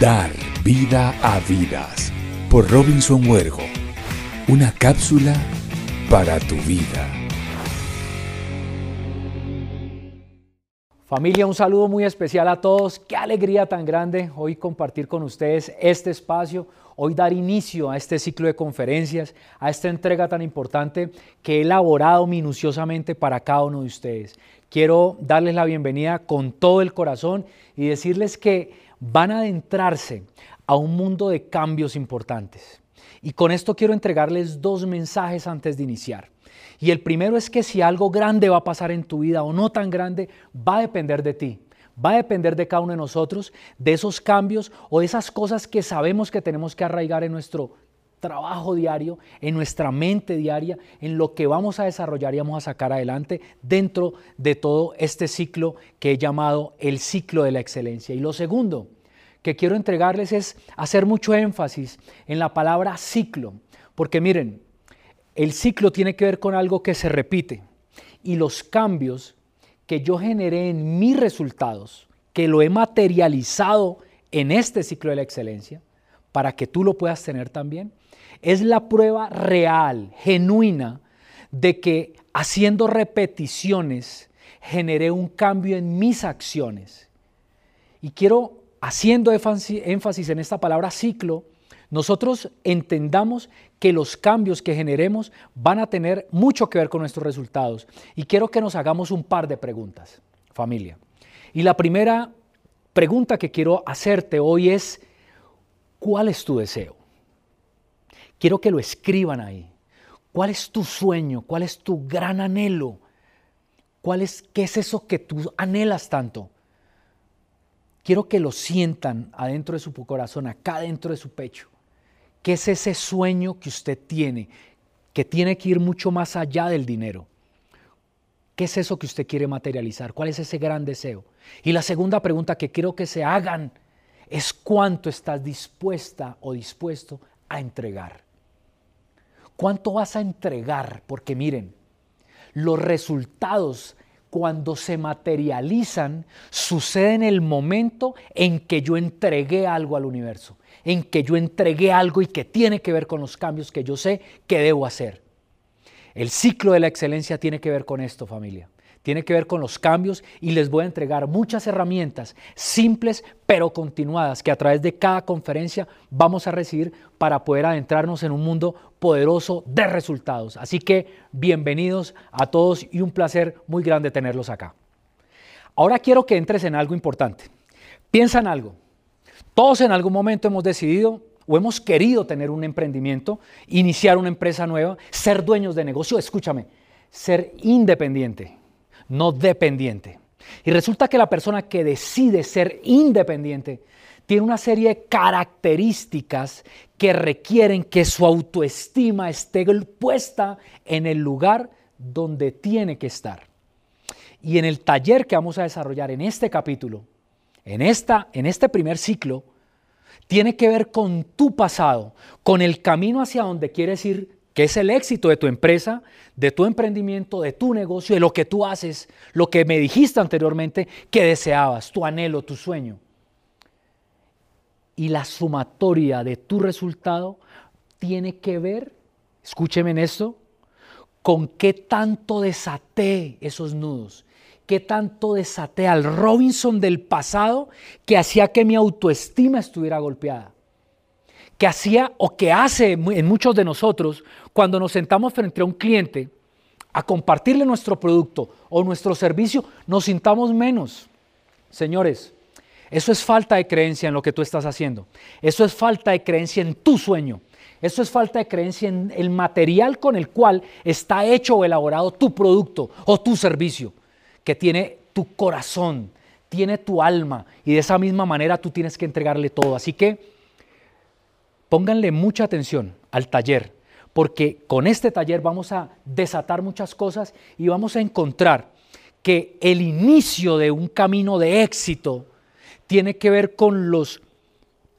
Dar vida a vidas por Robinson Huergo. Una cápsula para tu vida. Familia, un saludo muy especial a todos. Qué alegría tan grande hoy compartir con ustedes este espacio, hoy dar inicio a este ciclo de conferencias, a esta entrega tan importante que he elaborado minuciosamente para cada uno de ustedes. Quiero darles la bienvenida con todo el corazón y decirles que van a adentrarse a un mundo de cambios importantes. Y con esto quiero entregarles dos mensajes antes de iniciar. Y el primero es que si algo grande va a pasar en tu vida o no tan grande, va a depender de ti. Va a depender de cada uno de nosotros, de esos cambios o de esas cosas que sabemos que tenemos que arraigar en nuestro trabajo diario, en nuestra mente diaria, en lo que vamos a desarrollar y vamos a sacar adelante dentro de todo este ciclo que he llamado el ciclo de la excelencia. Y lo segundo que quiero entregarles es hacer mucho énfasis en la palabra ciclo, porque miren, el ciclo tiene que ver con algo que se repite y los cambios que yo generé en mis resultados, que lo he materializado en este ciclo de la excelencia, para que tú lo puedas tener también, es la prueba real, genuina, de que haciendo repeticiones generé un cambio en mis acciones. Y quiero, haciendo énfasis en esta palabra ciclo, nosotros entendamos que los cambios que generemos van a tener mucho que ver con nuestros resultados. Y quiero que nos hagamos un par de preguntas, familia. Y la primera pregunta que quiero hacerte hoy es, ¿cuál es tu deseo? Quiero que lo escriban ahí. ¿Cuál es tu sueño? ¿Cuál es tu gran anhelo? ¿Cuál es, ¿Qué es eso que tú anhelas tanto? Quiero que lo sientan adentro de su corazón, acá dentro de su pecho. ¿Qué es ese sueño que usted tiene, que tiene que ir mucho más allá del dinero? ¿Qué es eso que usted quiere materializar? ¿Cuál es ese gran deseo? Y la segunda pregunta que quiero que se hagan es cuánto estás dispuesta o dispuesto a entregar. ¿Cuánto vas a entregar? Porque miren, los resultados cuando se materializan suceden en el momento en que yo entregué algo al universo en que yo entregué algo y que tiene que ver con los cambios que yo sé que debo hacer. El ciclo de la excelencia tiene que ver con esto, familia. Tiene que ver con los cambios y les voy a entregar muchas herramientas simples pero continuadas que a través de cada conferencia vamos a recibir para poder adentrarnos en un mundo poderoso de resultados. Así que bienvenidos a todos y un placer muy grande tenerlos acá. Ahora quiero que entres en algo importante. Piensa en algo. Todos en algún momento hemos decidido o hemos querido tener un emprendimiento, iniciar una empresa nueva, ser dueños de negocio, escúchame, ser independiente, no dependiente. Y resulta que la persona que decide ser independiente tiene una serie de características que requieren que su autoestima esté puesta en el lugar donde tiene que estar. Y en el taller que vamos a desarrollar en este capítulo, en, esta, en este primer ciclo tiene que ver con tu pasado, con el camino hacia donde quieres ir, que es el éxito de tu empresa, de tu emprendimiento, de tu negocio, de lo que tú haces, lo que me dijiste anteriormente que deseabas, tu anhelo, tu sueño. Y la sumatoria de tu resultado tiene que ver, escúcheme en esto, con qué tanto desaté esos nudos, qué tanto desaté al Robinson del pasado que hacía que mi autoestima estuviera golpeada. Que hacía o que hace en muchos de nosotros cuando nos sentamos frente a un cliente a compartirle nuestro producto o nuestro servicio, nos sintamos menos. Señores, eso es falta de creencia en lo que tú estás haciendo. Eso es falta de creencia en tu sueño. Eso es falta de creencia en el material con el cual está hecho o elaborado tu producto o tu servicio que tiene tu corazón, tiene tu alma y de esa misma manera tú tienes que entregarle todo. Así que pónganle mucha atención al taller, porque con este taller vamos a desatar muchas cosas y vamos a encontrar que el inicio de un camino de éxito tiene que ver con los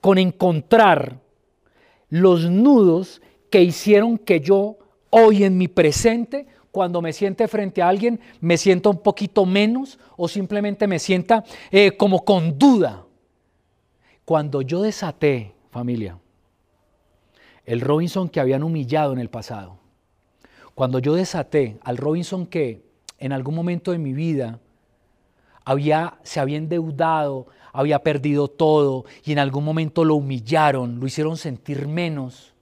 con encontrar los nudos que hicieron que yo hoy en mi presente cuando me siente frente a alguien me sienta un poquito menos o simplemente me sienta eh, como con duda. Cuando yo desaté, familia, el Robinson que habían humillado en el pasado, cuando yo desaté al Robinson que en algún momento de mi vida había, se había endeudado, había perdido todo y en algún momento lo humillaron, lo hicieron sentir menos.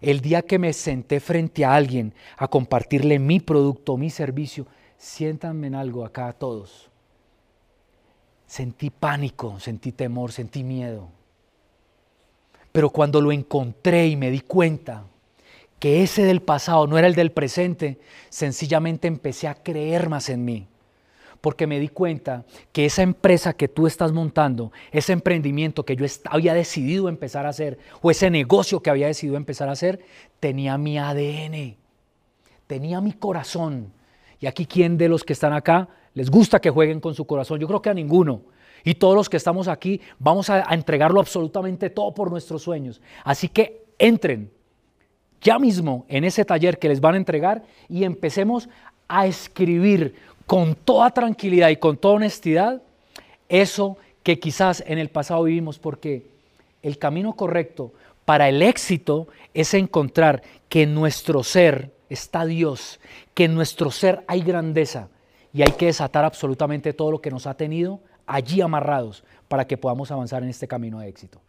El día que me senté frente a alguien a compartirle mi producto, mi servicio, siéntanme en algo acá a todos. Sentí pánico, sentí temor, sentí miedo. Pero cuando lo encontré y me di cuenta que ese del pasado no era el del presente, sencillamente empecé a creer más en mí porque me di cuenta que esa empresa que tú estás montando, ese emprendimiento que yo había decidido empezar a hacer, o ese negocio que había decidido empezar a hacer, tenía mi ADN, tenía mi corazón. Y aquí, ¿quién de los que están acá les gusta que jueguen con su corazón? Yo creo que a ninguno. Y todos los que estamos aquí vamos a, entregarlo absolutamente todo por nuestros sueños. Así que entren ya mismo en ese taller que les van a entregar y empecemos a escribir con toda tranquilidad y con toda honestidad eso que quizás en el pasado vivimos, porque el camino correcto para el éxito es encontrar que en nuestro ser está Dios, que en nuestro ser hay grandeza y hay que desatar absolutamente todo lo que nos ha tenido allí amarrados para que podamos avanzar en este camino de éxito.